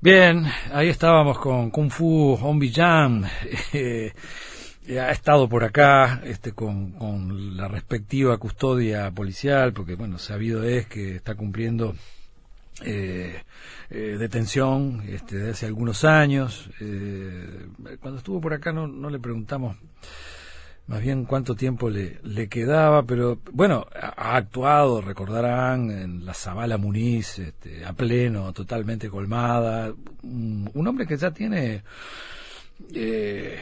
Bien, ahí estábamos con Kung Fu Hombi Jam. Eh, ha estado por acá este, con, con, la respectiva custodia policial, porque, bueno, sabido es que está cumpliendo eh, eh, detención este, de hace algunos años. Eh, cuando estuvo por acá no le preguntamos más bien cuánto tiempo le, le quedaba, pero bueno, ha, actuado, recordarán, en la Zabala Muniz, este, a pleno, totalmente colmada, un, hombre que ya tiene, eh,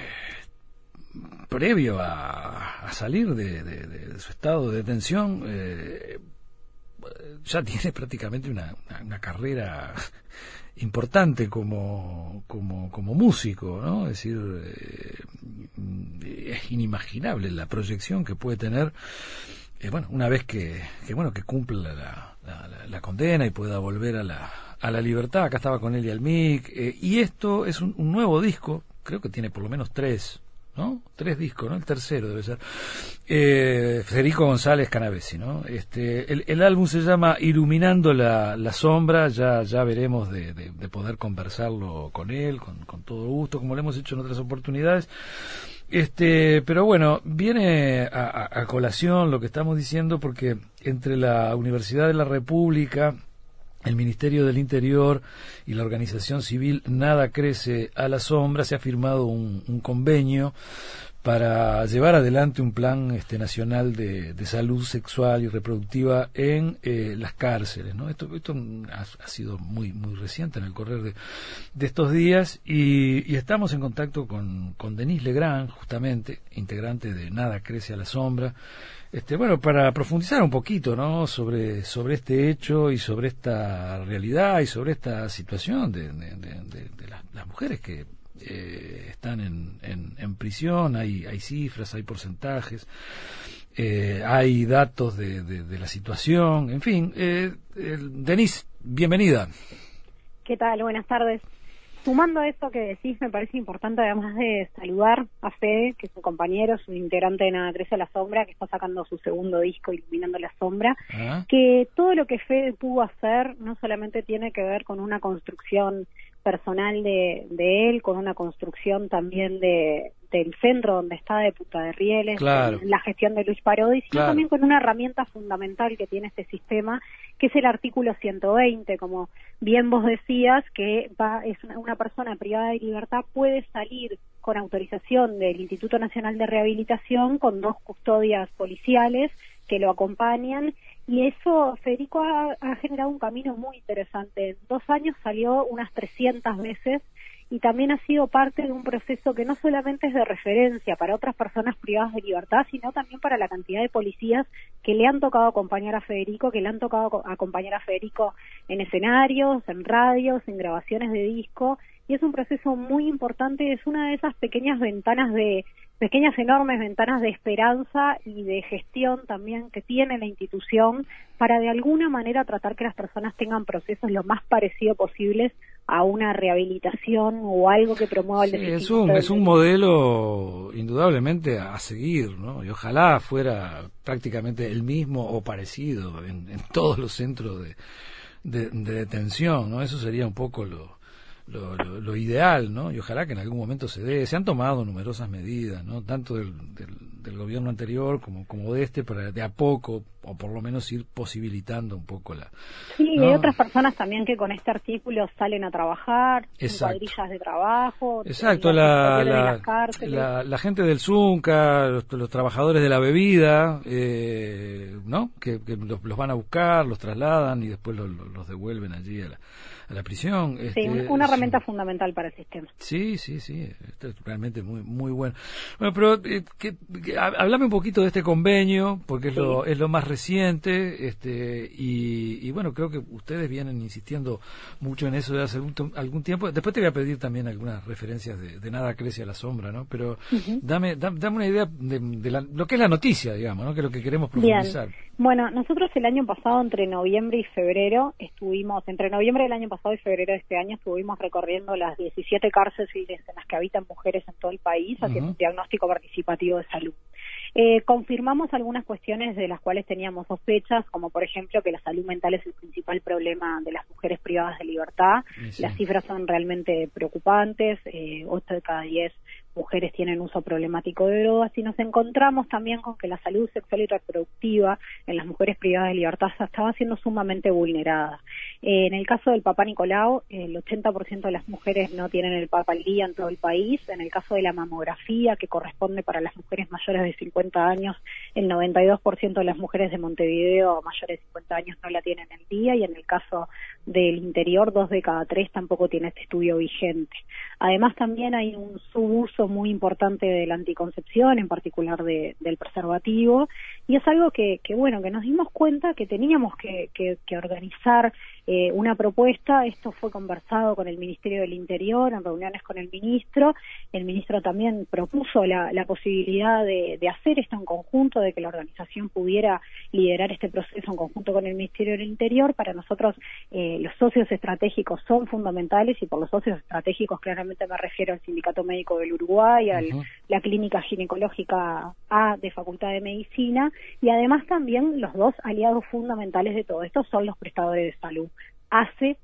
previo a, a salir de, de, su estado de detención, eh, ya tiene prácticamente una, una carrera importante como, como, como músico, ¿no? Es decir, eh, es inimaginable la proyección que puede tener, eh, bueno, una vez que, que bueno, que cumpla la, condena y pueda volver a la, a la libertad. Acá estaba con él y Almic, eh, y esto es un, un nuevo disco, creo que tiene por lo menos tres ¿no? Tres discos, ¿no? El tercero debe ser. Eh, Federico González Canavesi, ¿no? Este, el, el, álbum se llama Iluminando la, la sombra, ya, ya veremos de, de, de poder conversarlo con él, con, con, todo gusto, como lo hemos hecho en otras oportunidades. Este, pero bueno, viene a colación lo que estamos diciendo porque entre la Universidad de la República, el Ministerio del Interior y la organización civil Nada Crece a la Sombra se ha firmado un, un convenio para llevar adelante un plan este, nacional de, de salud sexual y reproductiva en eh, las cárceles. ¿no? Esto, esto ha, sido muy, muy reciente en el correr de, de estos días y, y, estamos en contacto con, con Denise Legrand, justamente, integrante de Nada Crece a la Sombra, este, bueno, para profundizar un poquito, ¿no? Sobre, sobre este hecho y sobre esta realidad y sobre esta situación de, de, de, de las, mujeres que eh, están en, en, en, prisión, hay, hay cifras, hay porcentajes, eh, hay datos de, la situación, en fin. Eh, Denise, bienvenida. ¿Qué tal? Buenas tardes sumando a esto que decís, me parece importante además de saludar a Fede, que es un compañero, es un integrante de Nada Crece a la Sombra, que está sacando su segundo disco, Iluminando la Sombra, ¿Ah? que todo lo que Fede pudo hacer no solamente tiene que ver con una construcción personal de, de él, con una construcción también de, del centro donde está de Puta de Rieles, claro. la gestión de Luis Parodi, sino claro. también con una herramienta fundamental que tiene este sistema, que es el artículo 120, como bien vos decías, que va, es una, una persona privada de libertad puede salir con autorización del Instituto Nacional de Rehabilitación con dos custodias policiales que lo acompañan y eso, Federico ha, ha, generado un camino muy interesante. En dos años salió unas 300 veces y también ha sido parte de un proceso que no solamente es de referencia para otras personas privadas de libertad, sino también para la cantidad de policías que le han tocado acompañar a Federico, que le han tocado acompañar a Federico en escenarios, en radios, en grabaciones de disco, y es un proceso muy importante, es una de esas pequeñas ventanas de pequeñas enormes ventanas de esperanza y de gestión también que tiene la institución para de alguna manera tratar que las personas tengan procesos lo más parecido posibles a una rehabilitación o algo que promueva el sí, es un es un modelo indudablemente a seguir no y ojalá fuera prácticamente el mismo o parecido en, en todos los centros de, de, de detención no eso sería un poco lo lo, lo, lo, ideal, ¿no? Y ojalá que en algún momento se dé. Se han tomado numerosas medidas, ¿no? Tanto del, del, del, gobierno anterior como, como de este, para de a poco, o por lo menos ir posibilitando un poco la... Sí, ¿no? hay otras personas también que con este artículo salen a trabajar, en cuadrillas de trabajo. Exacto, la, la, la, la, gente del Zunca, los, los trabajadores de la bebida, eh, ¿no? Que, que los, los, van a buscar, los trasladan y después los, los devuelven allí a la a la prisión. Sí, este, una herramienta fundamental para el sistema. Sí, sí, sí, esto es realmente muy muy bueno. Bueno, pero eh, que, que, háblame un poquito de este convenio, porque es, sí. lo, es lo más reciente, este y, y, bueno, creo que ustedes vienen insistiendo mucho en eso de hace algún, algún tiempo. Después te voy a pedir también algunas referencias de, de Nada crece a la sombra, ¿no? Pero uh -huh. dame, dame, dame una idea de, de la, lo que es la noticia, digamos, ¿no? Que es lo que queremos profundizar. Bien. Bueno, nosotros el año pasado, entre noviembre y febrero, estuvimos, entre noviembre del año pasado y febrero de este año, estuvimos recorriendo las 17 cárceles en las que habitan mujeres en todo el país, haciendo uh -huh. un diagnóstico participativo de salud. Eh, confirmamos algunas cuestiones de las cuales teníamos sospechas, como por ejemplo que la salud mental es el principal problema de las mujeres privadas de libertad. Las cifras son realmente preocupantes. Eh, 8 de cada 10 mujeres tienen uso problemático de drogas y nos encontramos también con que la salud sexual y reproductiva en las mujeres privadas de libertad estaba siendo sumamente vulnerada. Eh, en el caso del Papa Nicolau, el 80% de las mujeres no tienen el Papa al día en todo el país. En el caso de la mamografía, que corresponde para las mujeres mayores de 50 años, el 92% de las mujeres de Montevideo mayores de 50 años no la tienen el día y en el caso del interior, dos de cada tres tampoco tiene este estudio vigente. Además, también hay un subuso muy importante de la anticoncepción, en particular de, del preservativo, y es algo que, que, bueno, que nos dimos cuenta que teníamos que, organizar eh, una propuesta. Esto fue conversado con el Ministerio del Interior en reuniones con el ministro. El ministro también propuso la, posibilidad de, de, hacer esto en conjunto, de que la organización pudiera liderar este proceso en conjunto con el Ministerio del Interior. Para nosotros, eh, los socios estratégicos son fundamentales y por los socios estratégicos claramente me refiero al Sindicato Médico del Uruguay, a la Clínica Ginecológica A de Facultad de Medicina y además también los dos aliados fundamentales de todo esto son los prestadores de salud. ACE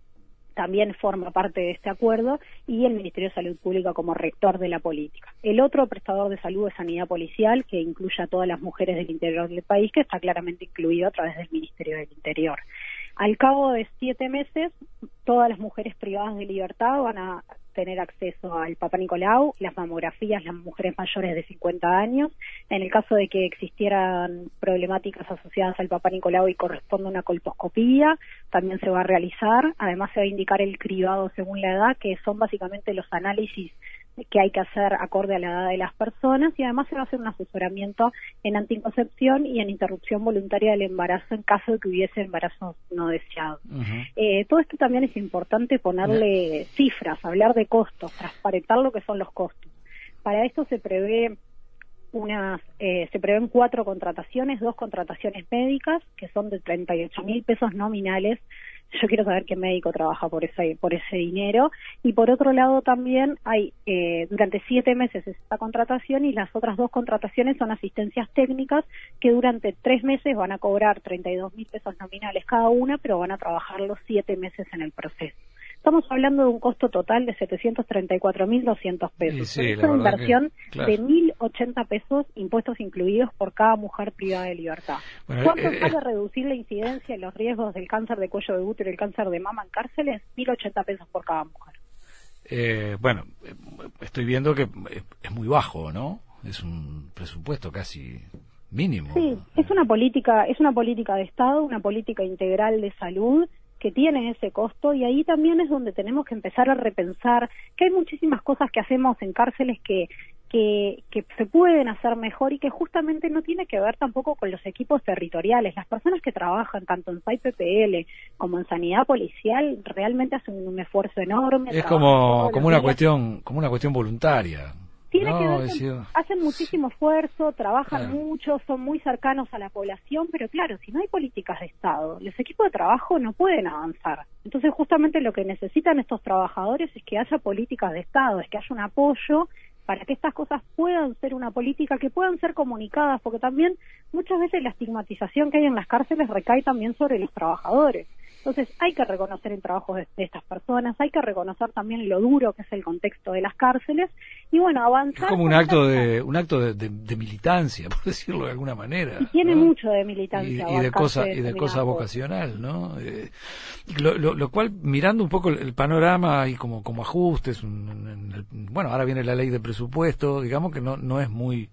también forma parte de este acuerdo y el Ministerio de Salud Pública como rector de la política. El otro prestador de salud es Sanidad Policial, que incluye a todas las mujeres del interior del país, que está claramente incluido a través del Ministerio del Interior. Al cabo de siete meses, todas las mujeres privadas de libertad van a tener acceso al Papa Nicolau, las mamografías, las mujeres mayores de 50 años. En el caso de que existieran problemáticas asociadas al Papa Nicolau y corresponda una colposcopía, también se va a realizar. Además, se va a indicar el cribado según la edad, que son básicamente los análisis que hay que hacer acorde a la edad de las personas y además se va a hacer un asesoramiento en anticoncepción y en interrupción voluntaria del embarazo en caso de que hubiese embarazos no deseados. eh, todo esto también es importante ponerle cifras, hablar de costos, transparentar lo que son los costos. Para esto se prevé unas, eh, se prevén cuatro contrataciones, dos contrataciones médicas que son de 38 mil pesos nominales yo quiero saber qué médico trabaja por ese por ese dinero. Y por otro lado también hay eh, durante siete meses esta contratación y las otras dos contrataciones son asistencias técnicas que durante tres meses van a cobrar 32 mil pesos nominales cada una pero van a trabajar los siete meses en el proceso Estamos hablando de un costo total de 734.200 pesos. es una inversión de 1.080 pesos, impuestos incluidos por cada mujer privada de libertad. ¿Cuánto eh, sale reducir la incidencia y los riesgos del cáncer de cuello de útero y el cáncer de mama en cárceles? 1.080 pesos por cada mujer. Eh, bueno, estoy viendo que es muy bajo, ¿no? Es un presupuesto casi mínimo. Sí, es una política, es una política de Estado, una política integral de salud que tiene ese costo y ahí también es donde tenemos que empezar a repensar que hay muchísimas cosas que hacemos en cárceles que que, que, se pueden hacer mejor y que justamente no tiene que ver tampoco con los equipos territoriales. Las personas que trabajan tanto en SAI PPL como en sanidad policial realmente hacen un esfuerzo enorme. Es como, como una cuestión, como una cuestión voluntaria. Tiene que ver hacen muchísimo esfuerzo, trabajan mucho, son muy cercanos a la población, pero claro, si no hay políticas de Estado, los equipos de trabajo no pueden avanzar. Entonces, justamente lo que necesitan estos trabajadores es que haya políticas de Estado, es que haya un apoyo para que estas cosas puedan ser una política, que puedan ser comunicadas, porque también muchas veces la estigmatización que hay en las cárceles recae también sobre los trabajadores. Entonces hay que reconocer el trabajo de, estas personas, hay que reconocer también lo duro que es el contexto de las cárceles y bueno, avanzar. Es como un acto de un acto de, militancia, por decirlo de alguna manera. Y tiene mucho de militancia. Y, de cosa y de cosa vocacional, ¿no? Eh, lo, cual mirando un poco el, panorama y como como ajustes, bueno, ahora viene la ley de presupuesto, digamos que no no es muy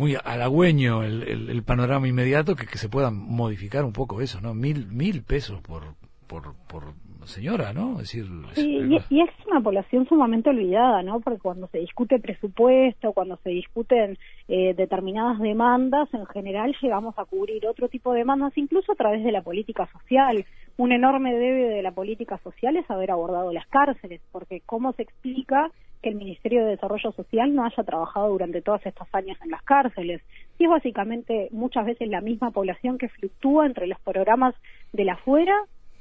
muy halagüeño el, el, panorama inmediato que, que, se pueda modificar un poco eso, ¿no? Mil, mil pesos por, por, por señora, ¿no? Es decir, y, es una población sumamente olvidada, ¿no? Porque cuando se discute presupuesto, cuando se discuten eh, determinadas demandas, en general llegamos a cubrir otro tipo de demandas, incluso a través de la política social. Un enorme debe de la política social es haber abordado las cárceles, porque ¿cómo se explica que el Ministerio de Desarrollo Social no haya trabajado durante todos estos años en las cárceles. Y es básicamente muchas veces la misma población que fluctúa entre los programas de la afuera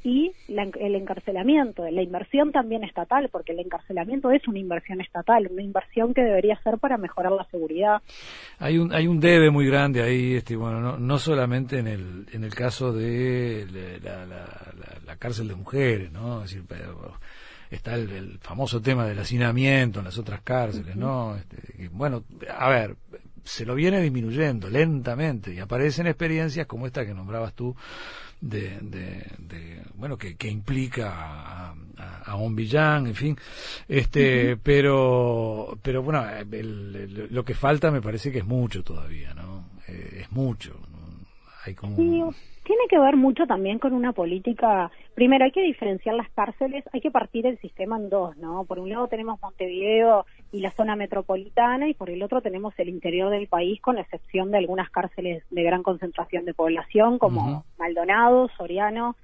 y el encarcelamiento, la inversión también estatal, porque el encarcelamiento es una inversión estatal, una inversión que debería ser para mejorar la seguridad. Hay un hay un debe muy grande ahí, este, bueno, no, no solamente en el en el caso de la, la, cárcel de mujeres, ¿no? Es decir, está el, famoso tema del hacinamiento en las otras cárceles, ¿no? Este, bueno, a ver, se lo viene disminuyendo lentamente y aparecen experiencias como esta que nombrabas tú de, de, bueno que, que implica a, a, a Villán, en fin. Este pero pero bueno lo que falta me parece que es mucho todavía no eh, es mucho hay como tiene que ver mucho también con una política. Primero, hay que diferenciar las cárceles, hay que partir el sistema en dos, ¿no? Por un lado tenemos Montevideo y la zona metropolitana, y por el otro tenemos el interior del país, con excepción de algunas cárceles de gran concentración de población, como Maldonado, Soriano,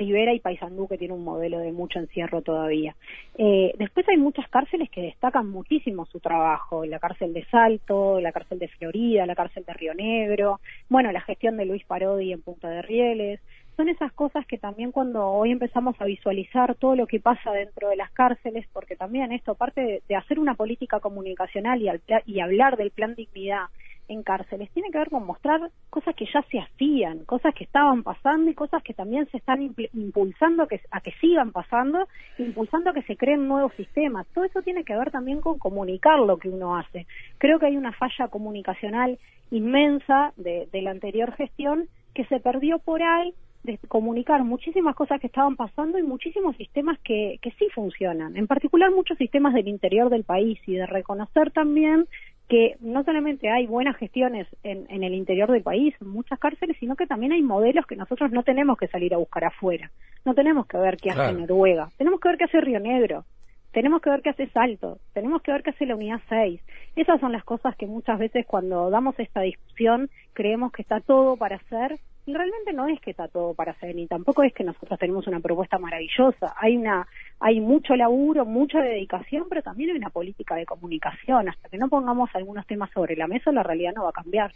Rivera y Paysandú, que tiene un modelo de mucho encierro todavía. Eh, después hay muchas cárceles que destacan muchísimo su trabajo, la cárcel de Salto, la cárcel de Florida, la cárcel de Río Negro, bueno, la gestión de Luis Parodi en Punta de Rieles. Son esas cosas que también cuando hoy empezamos a visualizar todo lo que pasa dentro de las cárceles, porque también esto, aparte de, hacer una política comunicacional y, y hablar del plan dignidad, en cárceles tiene que ver con mostrar cosas que ya se hacían, cosas que estaban pasando y cosas que también se están impulsando que, a que sigan pasando, impulsando a que se creen nuevos sistemas. Todo eso tiene que ver también con comunicar lo que uno hace. Creo que hay una falla comunicacional inmensa de, de la anterior gestión que se perdió por ahí de comunicar muchísimas cosas que estaban pasando y muchísimos sistemas que, que sí funcionan, en particular muchos sistemas del interior del país y de reconocer también que no solamente hay buenas gestiones en, en, el interior del país, en muchas cárceles, sino que también hay modelos que nosotros no tenemos que salir a buscar afuera. No tenemos que ver qué hace Noruega, tenemos que ver qué hace Río Negro, tenemos que ver qué hace Salto, tenemos que ver qué hace la Unidad 6. Esas son las cosas que muchas veces cuando damos esta discusión creemos que está todo para hacer y realmente no es que está todo para hacer ni tampoco es que nosotros tenemos una propuesta maravillosa. Hay una hay mucho laburo, mucha dedicación, pero también hay una política de comunicación. Hasta que no pongamos algunos temas sobre la mesa, la realidad no va a cambiar.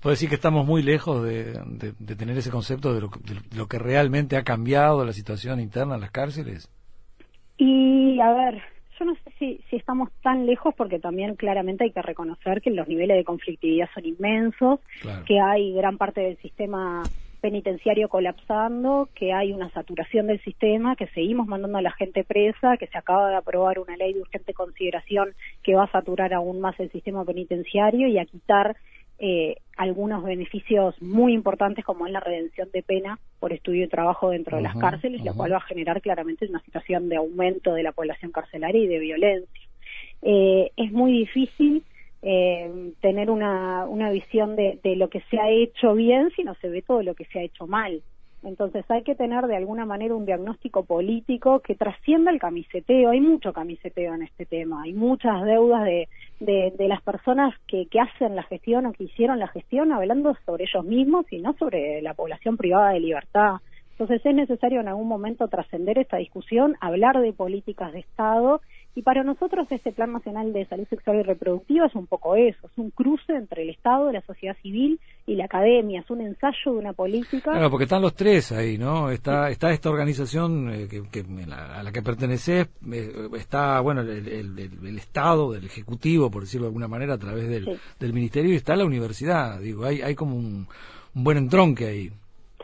¿Puedo decir que estamos muy lejos de, tener ese concepto de lo, de lo que realmente ha cambiado la situación interna en las cárceles? Y a ver, yo no sé si, si estamos tan lejos porque también claramente hay que reconocer que los niveles de conflictividad son inmensos, que hay gran parte del sistema penitenciario colapsando, que hay una saturación del sistema, que seguimos mandando a la gente presa, que se acaba de aprobar una ley de urgente consideración que va a saturar aún más el sistema penitenciario y a quitar eh, algunos beneficios muy importantes como es la redención de pena por estudio y trabajo dentro de las cárceles, lo cual va a generar claramente una situación de aumento de la población carcelaria y de violencia. Eh, es muy difícil eh, tener una, una visión de, de lo que se ha hecho bien si no se ve todo lo que se ha hecho mal. Entonces hay que tener de alguna manera un diagnóstico político que trascienda el camiseteo. Hay mucho camiseteo en este tema. Hay muchas deudas de, de, las personas que, que hacen la gestión o que hicieron la gestión hablando sobre ellos mismos y no sobre la población privada de libertad. Entonces es necesario en algún momento trascender esta discusión, hablar de políticas de Estado y para nosotros este Plan Nacional de Salud Sexual y Reproductiva es un poco eso, es un cruce entre el Estado, la sociedad civil y la academia, es un ensayo de una política. Claro, porque están los tres ahí, ¿no? Está, está esta organización eh, que, a la que perteneces, eh, está, bueno, el, Estado, el Ejecutivo, por decirlo de alguna manera, a través del, del Ministerio, y está la universidad, digo, hay, hay como un, un buen entronque ahí.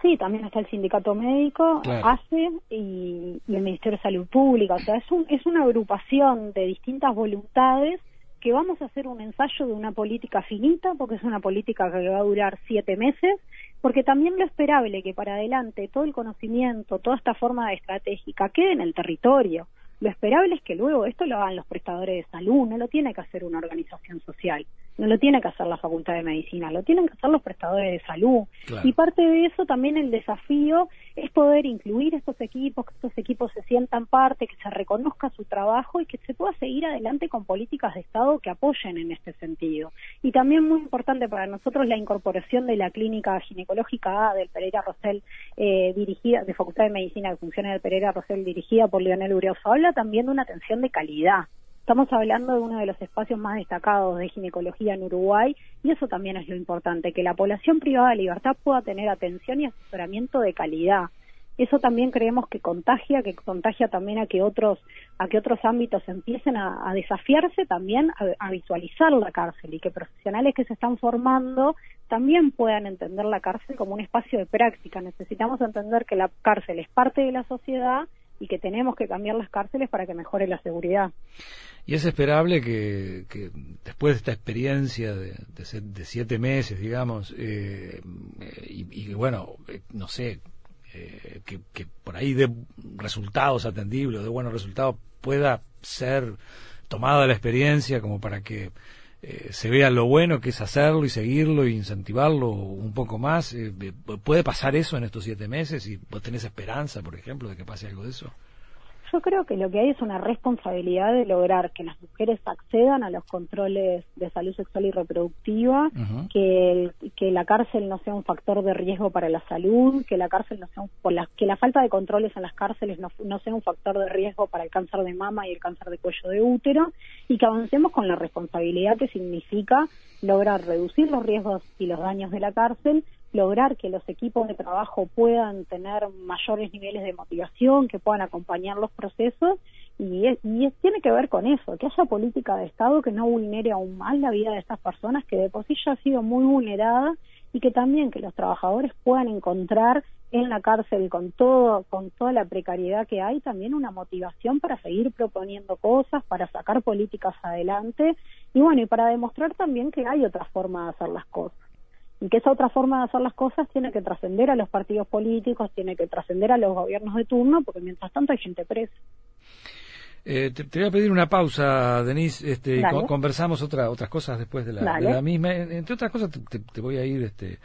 Sí, también está el sindicato médico, ACE y, el Ministerio de Salud Pública. O sea, es, un, es una agrupación de distintas voluntades que vamos a hacer un ensayo de una política finita, porque es una política que va a durar siete meses, porque también lo esperable que para adelante todo el conocimiento, toda esta forma estratégica quede en el territorio. Lo esperable es que luego esto lo hagan los prestadores de salud, no lo tiene que hacer una organización social, no lo tiene que hacer la Facultad de Medicina, lo tienen que hacer los prestadores de salud. Y parte de eso también el desafío es poder incluir estos equipos, que estos equipos se sientan parte, que se reconozca su trabajo y que se pueda seguir adelante con políticas de Estado que apoyen en este sentido. Y también muy importante para nosotros la incorporación de la clínica ginecológica A del Pereira Rosell, eh, dirigida, de Facultad de Medicina que funciona del Pereira Rosell, dirigida por Leonel También de una atención de calidad. Estamos hablando de uno de los espacios más destacados de ginecología en Uruguay y eso también es lo importante, que la población privada de libertad pueda tener atención y asesoramiento de calidad. eso también creemos que contagia, que contagia también a que otros, a que otros ámbitos empiecen a, desafiarse también a, visualizar la cárcel y que profesionales que se están formando también puedan entender la cárcel como un espacio de práctica. Necesitamos entender que la cárcel es parte de la sociedad y que tenemos que cambiar las cárceles para que mejore la seguridad. Y es esperable que, después de esta experiencia de, siete meses, digamos, eh, y, bueno, eh, no sé, eh, que, por ahí de resultados atendibles, de buenos resultados, pueda ser tomada la experiencia como para que se vea lo bueno que es hacerlo y seguirlo e incentivarlo un poco más. ¿Puede pasar eso en estos siete meses y vos tenés esperanza, por ejemplo, de que pase algo de eso? Yo creo que lo que hay es una responsabilidad de lograr que las mujeres accedan a los controles de salud sexual y reproductiva, que, que la cárcel no sea un factor de riesgo para la salud, que la cárcel no sea por la, que la falta de controles en las cárceles no, no sea un factor de riesgo para el cáncer de mama y el cáncer de cuello de útero, y que avancemos con la responsabilidad que significa lograr reducir los riesgos y los daños de la cárcel lograr que los equipos de trabajo puedan tener mayores niveles de motivación, que puedan acompañar los procesos y, y tiene que ver con eso, que haya política de Estado que no vulnere aún más la vida de estas personas que de por sí ya ha sido muy vulnerada y que también que los trabajadores puedan encontrar en la cárcel con todo con toda la precariedad que hay también una motivación para seguir proponiendo cosas para sacar políticas adelante y bueno y para demostrar también que hay otra forma de hacer las cosas y que esa otra forma de hacer las cosas tiene que trascender a los partidos políticos, tiene que trascender a los gobiernos de turno, porque mientras tanto hay gente presa. Eh, te, voy a pedir una pausa, Denise, este, conversamos otra, otras cosas después de la, misma. Entre otras cosas, te, voy a ir este,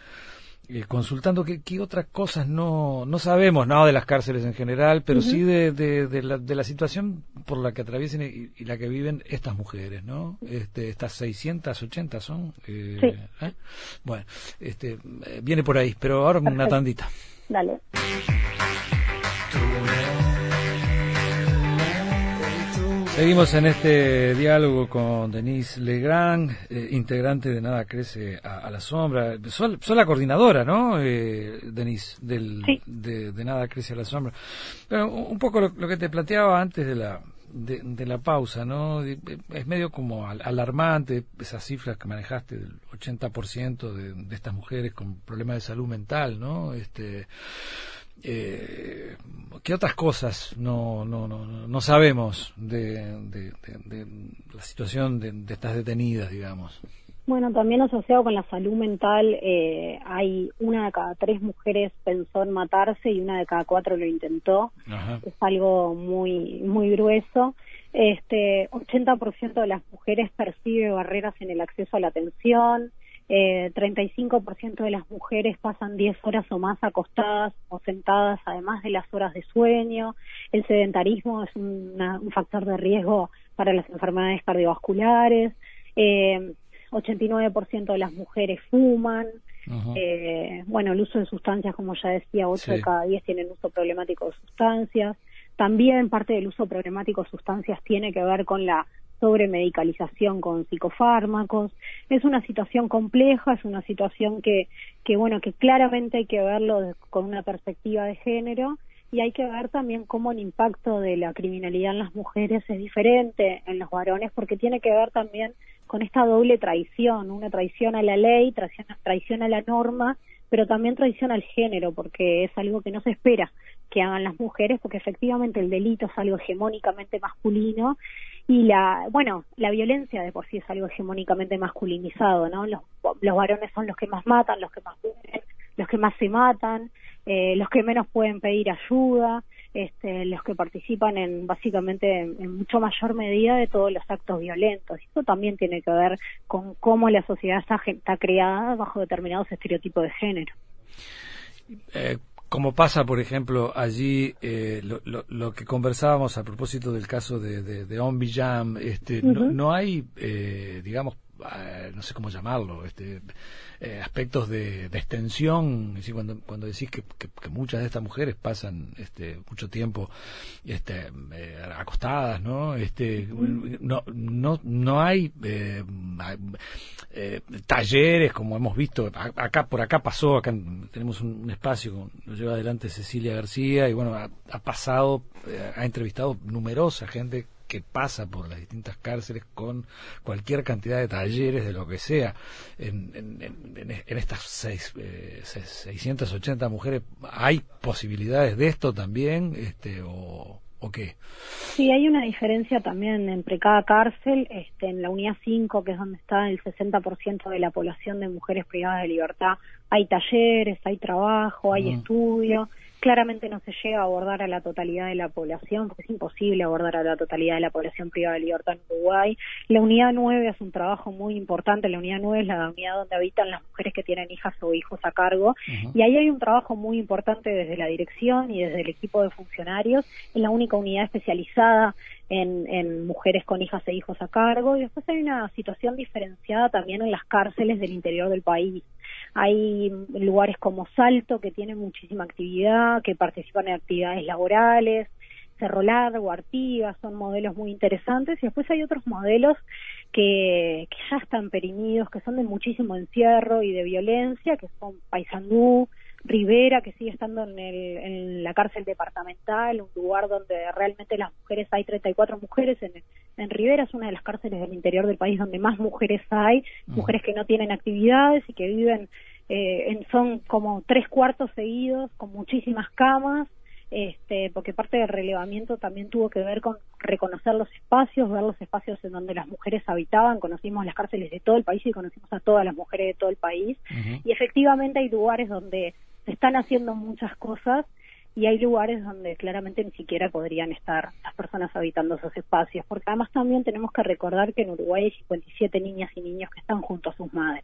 eh, consultando qué, otras cosas no, no sabemos, no de las cárceles en general, pero sí de, de, la, de la situación por la que atraviesen y, la que viven estas mujeres, ¿no? Este, estas 680 son. Eh, sí. ¿eh? Bueno, este, viene por ahí, pero ahora una tandita. Dale. Seguimos en este diálogo con Denise Legrand, eh, integrante de Nada Crece a, la Sombra. Soy, la coordinadora, ¿no, eh, Denise, del, de, Nada Crece a la Sombra? Pero un poco lo, que te planteaba antes de la, de, la pausa, ¿no? Es medio como alarmante esas cifras que manejaste del 80% de, de estas mujeres con problemas de salud mental, ¿no? Este, eh, ¿Qué otras cosas no, no, no, no sabemos de, la situación de, estas detenidas, digamos? Bueno, también asociado con la salud mental, eh, hay una de cada tres mujeres pensó en matarse y una de cada cuatro lo intentó. Es algo muy, muy grueso. Este, 80% de las mujeres percibe barreras en el acceso a la atención eh, 35% de las mujeres pasan 10 horas o más acostadas o sentadas, además de las horas de sueño. El sedentarismo es un factor de riesgo para las enfermedades cardiovasculares. Eh, 89% de las mujeres fuman. Eh, bueno, el uso de sustancias, como ya decía, 8 de cada 10 tienen uso problemático de sustancias. También parte del uso problemático de sustancias tiene que ver con la sobre medicalización con psicofármacos. Es una situación compleja, es una situación que, que bueno, que claramente hay que verlo con una perspectiva de género y hay que ver también cómo el impacto de la criminalidad en las mujeres es diferente en los varones porque tiene que ver también con esta doble traición, una traición a la ley, traición, traición a la norma, pero también traición al género porque es algo que no se espera que hagan las mujeres porque efectivamente el delito es algo hegemónicamente masculino y la bueno la violencia de por sí es algo hegemónicamente masculinizado no los, los varones son los que más matan los que más los que más se matan eh, los que menos pueden pedir ayuda este, los que participan en básicamente en, mucho mayor medida de todos los actos violentos. Esto también tiene que ver con cómo la sociedad está, está creada bajo determinados estereotipos de género. Eh, como pasa, por ejemplo, allí eh, lo, lo, que conversábamos a propósito del caso de, de, de Jam, este, no, no, hay, eh, digamos, eh, no sé cómo llamarlo, este, eh, aspectos de, extensión, es cuando, cuando decís que, muchas de estas mujeres pasan este, mucho tiempo este, eh, acostadas, ¿no? Este, no, no, no hay, eh, talleres, como hemos visto, acá por acá pasó, acá tenemos un, espacio, lo lleva adelante Cecilia García, y bueno, ha, pasado, eh, ha entrevistado numerosa gente que pasa por las distintas cárceles con cualquier cantidad de talleres, de lo que sea. En, en, estas seis, 680 mujeres, ¿hay posibilidades de esto también? Este, o, ¿O qué? Sí, hay una diferencia también entre cada cárcel. Este, en la unidad 5, que es donde está el 60% de la población de mujeres privadas de libertad, hay talleres, hay trabajo, hay estudio claramente no se llega a abordar a la totalidad de la población, porque es imposible abordar a la totalidad de la población privada de libertad en Uruguay. La unidad 9 hace un trabajo muy importante, la unidad 9 es la unidad donde habitan las mujeres que tienen hijas o hijos a cargo, y ahí hay un trabajo muy importante desde la dirección y desde el equipo de funcionarios, es la única unidad especializada en, en, mujeres con hijas e hijos a cargo. Y después hay una situación diferenciada también en las cárceles del interior del país. Hay lugares como Salto que tienen muchísima actividad, que participan en actividades laborales, Cerro Largo, Artigas, son modelos muy interesantes. Y después hay otros modelos que, que ya están perimidos, que son de muchísimo encierro y de violencia, que son Paysandú, Rivera, que sigue estando en, el, en la cárcel departamental, un lugar donde realmente las mujeres, hay 34 mujeres en, en Rivera, es una de las cárceles del interior del país donde más mujeres hay, mujeres que no tienen actividades y que viven, eh, en, son como tres cuartos seguidos, con muchísimas camas, este, porque parte del relevamiento también tuvo que ver con reconocer los espacios, ver los espacios en donde las mujeres habitaban, conocimos las cárceles de todo el país y conocimos a todas las mujeres de todo el país, y efectivamente hay lugares donde se están haciendo muchas cosas y hay lugares donde claramente ni siquiera podrían estar las personas habitando esos espacios, porque además también tenemos que recordar que en Uruguay hay 57 niñas y niños que están junto a sus madres.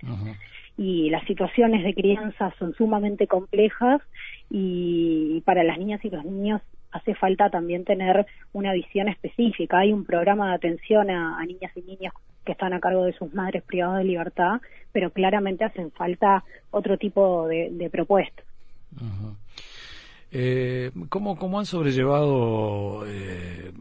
Y las situaciones de crianza son sumamente complejas y para las niñas y los niños hace falta también tener una visión específica. Hay un programa de atención a, niñas y niños que están a cargo de sus madres privadas de libertad, pero claramente hacen falta otro tipo de, propuestas. Eh, ¿cómo, ¿Cómo han sobrellevado eh,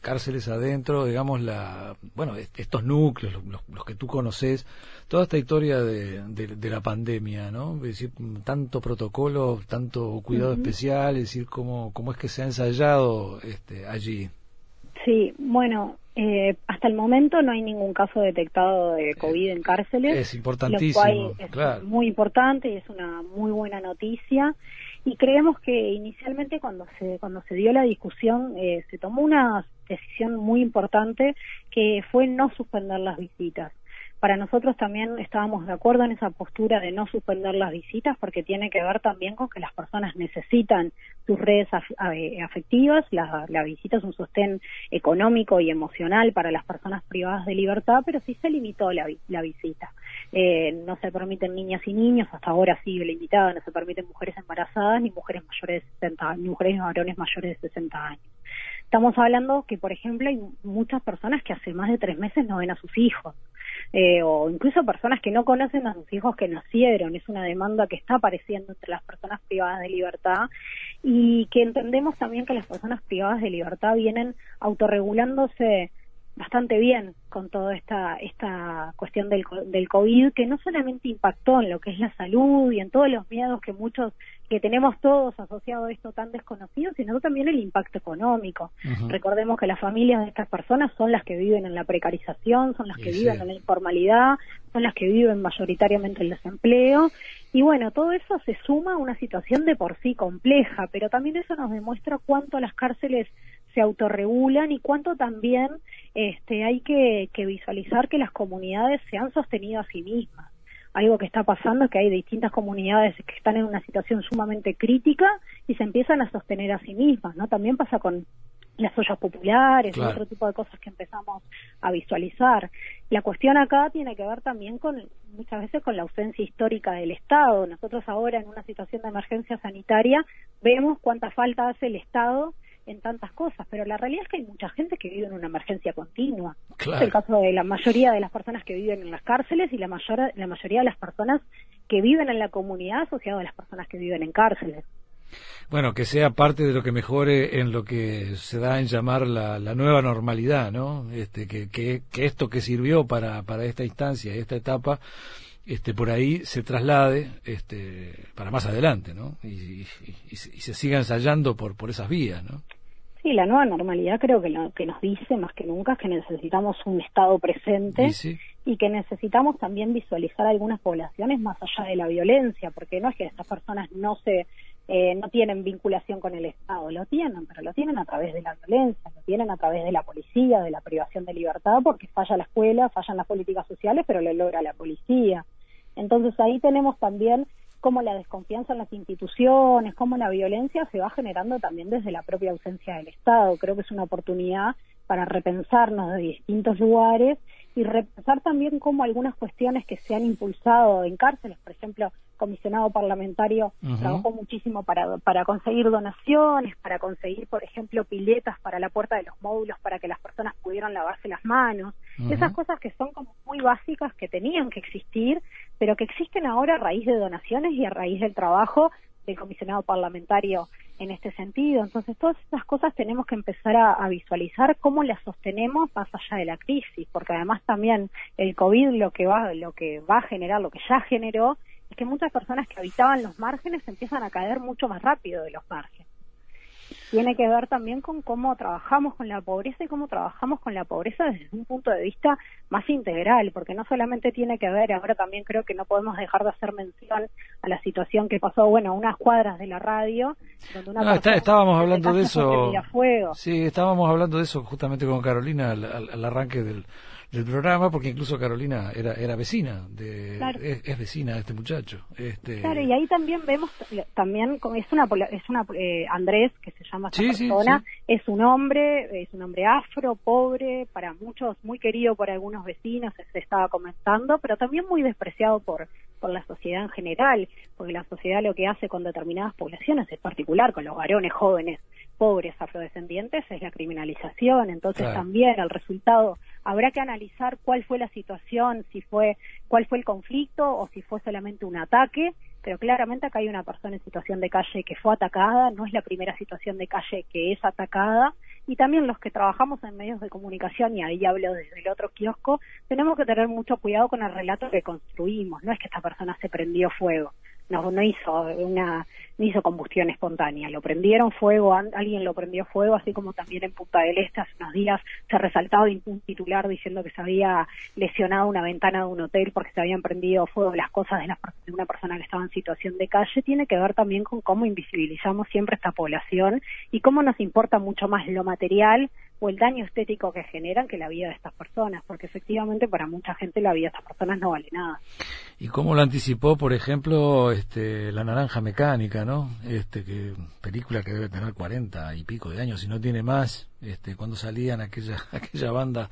cárceles adentro, digamos, la, bueno, estos núcleos, los, que tú conoces, toda esta historia de, de, la pandemia, ¿no? Es decir, tanto protocolo, tanto cuidado especial, es decir, cómo, cómo es que se ha ensayado este, allí. Sí, bueno, eh, hasta el momento no hay ningún caso detectado de COVID en cárceles. Es importantísimo, es muy importante y es una muy buena noticia y creemos que inicialmente cuando se cuando se dio la discusión eh, se tomó una decisión muy importante que fue no suspender las visitas para nosotros también estábamos de acuerdo en esa postura de no suspender las visitas porque tiene que ver también con que las personas necesitan sus redes eh, afectivas, la, visita es un sostén económico y emocional para las personas privadas de libertad, pero sí se limitó la, visita. Eh, no se permiten niñas y niños, hasta ahora sigue limitada, no se permiten mujeres embarazadas ni mujeres mayores de 60 ni mujeres y varones mayores de 60 años. Estamos hablando que, por ejemplo, hay muchas personas que hace más de tres meses no ven a sus hijos. Eh, o incluso personas que no conocen a sus hijos que nacieron. Es una demanda que está apareciendo entre las personas privadas de libertad y que entendemos también que las personas privadas de libertad vienen autorregulándose bastante bien con toda esta esta cuestión del, del COVID que no solamente impactó en lo que es la salud y en todos los miedos que muchos que tenemos todos asociados a esto tan desconocido, sino también el impacto económico. Recordemos que las familias de estas personas son las que viven en la precarización, son las que viven en la informalidad, son las que viven mayoritariamente el desempleo y bueno, todo eso se suma a una situación de por sí compleja, pero también eso nos demuestra cuánto las cárceles se autorregulan y cuánto también este, hay que, que visualizar que las comunidades se han sostenido a sí mismas. Algo que está pasando es que hay distintas comunidades que están en una situación sumamente crítica y se empiezan a sostener a sí mismas, ¿no? También pasa con las ollas populares y otro tipo de cosas que empezamos a visualizar. La cuestión acá tiene que ver también con muchas veces con la ausencia histórica del Estado. Nosotros ahora en una situación de emergencia sanitaria vemos cuánta falta hace el Estado en tantas cosas, pero la realidad es que hay mucha gente que vive en una emergencia continua. Es el caso de la mayoría de las personas que viven en las cárceles y la, mayor, la mayoría de las personas que viven en la comunidad asociado a las personas que viven en cárceles. Bueno, que sea parte de lo que mejore en lo que se da en llamar la, nueva normalidad, ¿no? Este, que, que, esto que sirvió para, para esta instancia, esta etapa, este, por ahí se traslade este, para más adelante, ¿no? Y, se siga ensayando por, por esas vías, ¿no? Sí, la nueva normalidad creo que lo que nos dice más que nunca es que necesitamos un Estado presente y, que necesitamos también visualizar algunas poblaciones más allá de la violencia, porque no es que estas personas no se eh, no tienen vinculación con el Estado, lo tienen, pero lo tienen a través de la violencia, lo tienen a través de la policía, de la privación de libertad, porque falla la escuela, fallan las políticas sociales, pero lo logra la policía. Entonces ahí tenemos también cómo la desconfianza en las instituciones, cómo la violencia se va generando también desde la propia ausencia del Estado. Creo que es una oportunidad para repensarnos de distintos lugares y repensar también cómo algunas cuestiones que se han impulsado en cárceles, por ejemplo, comisionado parlamentario trabajó muchísimo para, para conseguir donaciones, para conseguir, por ejemplo, piletas para la puerta de los módulos para que las personas pudieran lavarse las manos. Esas cosas que son como muy básicas que tenían que existir, pero que existen ahora a raíz de donaciones y a raíz del trabajo del comisionado parlamentario en este sentido. Entonces, todas esas cosas tenemos que empezar a, visualizar cómo las sostenemos más allá de la crisis, porque además también el COVID lo que va, lo que va a generar, lo que ya generó, es que muchas personas que habitaban los márgenes empiezan a caer mucho más rápido de los márgenes. Tiene que ver también con cómo trabajamos con la pobreza y cómo trabajamos con la pobreza desde un punto de vista más integral, porque no solamente tiene que ver, ahora también creo que no podemos dejar de hacer mención a la situación que pasó, bueno, a unas cuadras de la radio, donde una estábamos hablando de eso. Sí, estábamos hablando de eso justamente con Carolina al arranque del, del programa, porque incluso Carolina era, era vecina, de, es, vecina de este muchacho. Este... Claro, y ahí también vemos, también es una, es una eh, Andrés, que se llama esta persona, es un hombre, es un hombre afro, pobre, para muchos muy querido por algunos vecinos, se estaba comentando, pero también muy despreciado por, por la sociedad en general, porque la sociedad lo que hace con determinadas poblaciones, en particular con los varones jóvenes, pobres afrodescendientes es la criminalización. Entonces también el resultado habrá que analizar cuál fue la situación, si fue cuál fue el conflicto o si fue solamente un ataque. Pero claramente acá hay una persona en situación de calle que fue atacada, no es la primera situación de calle que es atacada. Y también los que trabajamos en medios de comunicación, y ahí hablo desde el otro kiosco, tenemos que tener mucho cuidado con el relato que construimos. No es que esta persona se prendió fuego no, no hizo una no hizo combustión espontánea, lo prendieron fuego, alguien lo prendió fuego, así como también en Punta del Este hace unos días se ha resaltado un titular diciendo que se había lesionado una ventana de un hotel porque se habían prendido fuego las cosas de, de una persona que estaba en situación de calle, tiene que ver también con cómo invisibilizamos siempre esta población y cómo nos importa mucho más lo material o el daño estético que generan que la vida de estas personas, porque efectivamente para mucha gente la vida de estas personas no vale nada. Y cómo lo anticipó, por ejemplo, este, La Naranja Mecánica, ¿no? Este, que película que debe tener cuarenta y pico de años, si no tiene más, este, cuando salían aquella, aquella banda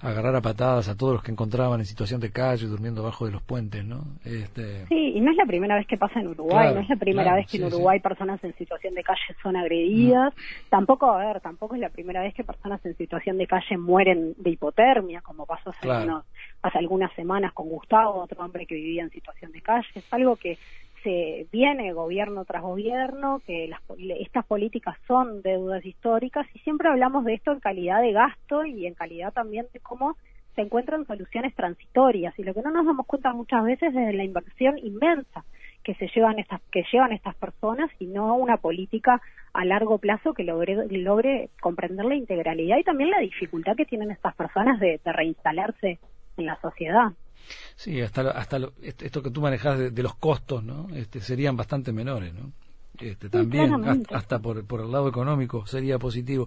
a agarrar a patadas a todos los que encontraban en situación de calle, durmiendo abajo de los puentes, ¿no? Este... Sí, y no es la primera vez que pasa en Uruguay, no es la primera vez que en Uruguay personas en situación de calle son agredidas, tampoco, a ver, tampoco es la primera vez que personas en situación de calle mueren de hipotermia, como pasó hace, hace algunas semanas con Gustavo, otro hombre que vivía en situación de calle, es algo que se viene gobierno tras gobierno, que las, estas políticas son deudas históricas y siempre hablamos de esto en calidad de gasto y en calidad también de cómo se encuentran soluciones transitorias y lo que no nos damos cuenta muchas veces es de la inversión inmensa que se llevan estas que llevan estas personas y no una política a largo plazo que logre logre comprender la integralidad y también la dificultad que tienen estas personas de reinstalarse en la sociedad. Sí, hasta, hasta esto que tú manejas de, los costos, ¿no? Este, serían bastante menores, ¿no? Este, también, hasta, por, por el lado económico, sería positivo.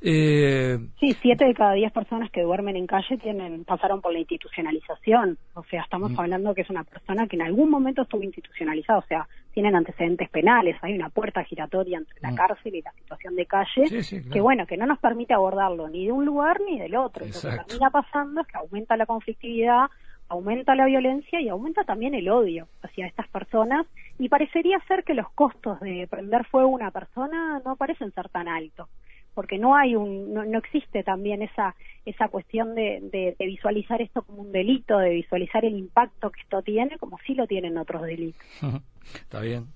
Eh, sí, siete de cada diez personas que duermen en calle tienen pasaron por la institucionalización. O sea, estamos mm. hablando que es una persona que en algún momento estuvo institucionalizada. O sea, tienen antecedentes penales, hay una puerta giratoria entre la mm. cárcel y la situación de calle, que bueno, que no nos permite abordarlo ni de un lugar ni del otro. Lo que termina pasando es que aumenta la conflictividad, aumenta la violencia y aumenta también el odio hacia estas personas y parecería ser que los costos de prender fuego a una persona no parecen ser tan altos porque no hay un, no, existe también esa esa cuestión de, de, visualizar esto como un delito, de visualizar el impacto que esto tiene, como sí lo tienen otros delitos. Está bien.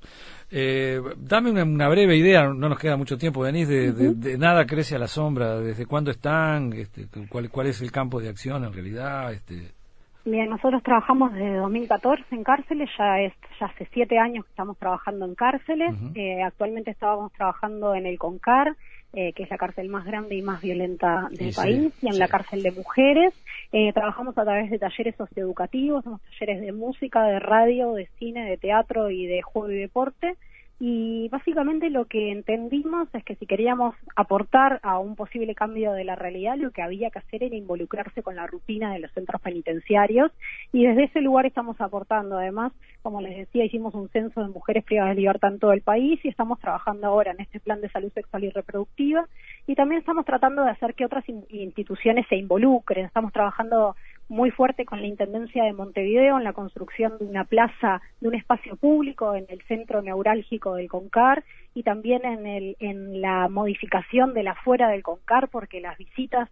Eh, dame una, breve idea, no nos queda mucho tiempo, Denise, de, de, nada crece a la sombra, desde cuándo están, este, cuál, cuál es el campo de acción en realidad. Este. Bien, nosotros trabajamos desde 2014 en cárceles, ya es ya hace siete años que estamos trabajando en cárceles. eh, actualmente estábamos trabajando en el CONCAR, eh, que es la cárcel más grande y más violenta del país, y en la cárcel de mujeres. Eh, trabajamos a través de talleres socioeducativos, hacemos talleres de música, de radio, de cine, de teatro y de juego y deporte. Y básicamente lo que entendimos es que si queríamos aportar a un posible cambio de la realidad, lo que había que hacer era involucrarse con la rutina de los centros penitenciarios y desde ese lugar estamos aportando. Además, como les decía, hicimos un censo de mujeres privadas de libertad en todo el país y estamos trabajando ahora en este plan de salud sexual y reproductiva y también estamos tratando de hacer que otras instituciones se involucren. Estamos trabajando muy fuerte con la Intendencia de Montevideo en la construcción de una plaza, de un espacio público en el centro neurálgico del CONCAR y también en, el, en la modificación de la fuera del CONCAR porque las visitas,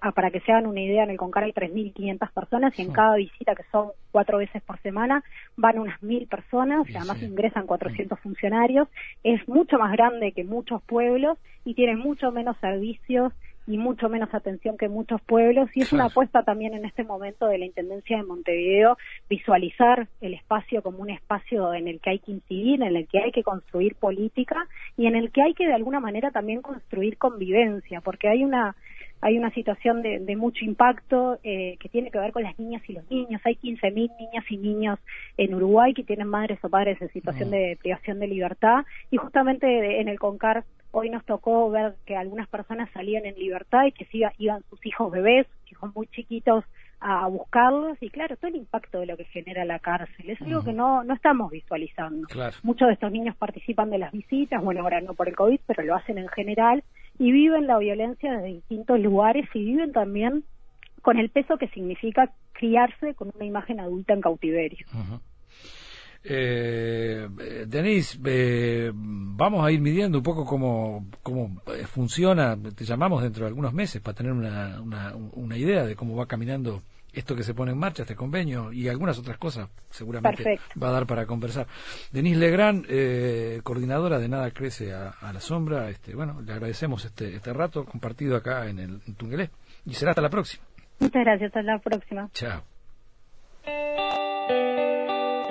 ah, para que se hagan una idea, en el CONCAR hay 3.500 personas y en cada visita, que son cuatro veces por semana, van unas mil personas y además ingresan 400 funcionarios. Es mucho más grande que muchos pueblos y tiene mucho menos servicios y mucho menos atención que muchos pueblos y es una apuesta también en este momento de la Intendencia de Montevideo visualizar el espacio como un espacio en el que hay que incidir, en el que hay que construir política y en el que hay que de alguna manera también construir convivencia, porque hay una hay una situación de, de mucho impacto eh, que tiene que ver con las niñas y los niños. Hay 15.000 niñas y niños en Uruguay que tienen madres o padres en situación mm. de privación de libertad y justamente en el CONCAR hoy nos tocó ver que algunas personas salían en libertad y que sí, iban sus hijos bebés, hijos muy chiquitos a buscarlos. Y claro, todo el impacto de lo que genera la cárcel. Es algo que no, no estamos visualizando. Muchos de estos niños participan de las visitas, bueno, ahora no por el COVID, pero lo hacen en general y viven la violencia desde distintos lugares y viven también con el peso que significa criarse con una imagen adulta en cautiverio. Eh, Denise, eh, vamos a ir midiendo un poco cómo, cómo eh, funciona. Te llamamos dentro de algunos meses para tener una, una, una idea de cómo va caminando esto que se pone en marcha, este convenio y algunas otras cosas seguramente va a dar para conversar. Denise Legrand, eh, coordinadora de Nada Crece a, la Sombra, este, bueno, le agradecemos este, este rato compartido acá en el Tungelé y será hasta la próxima. Muchas gracias, hasta la próxima. Chao.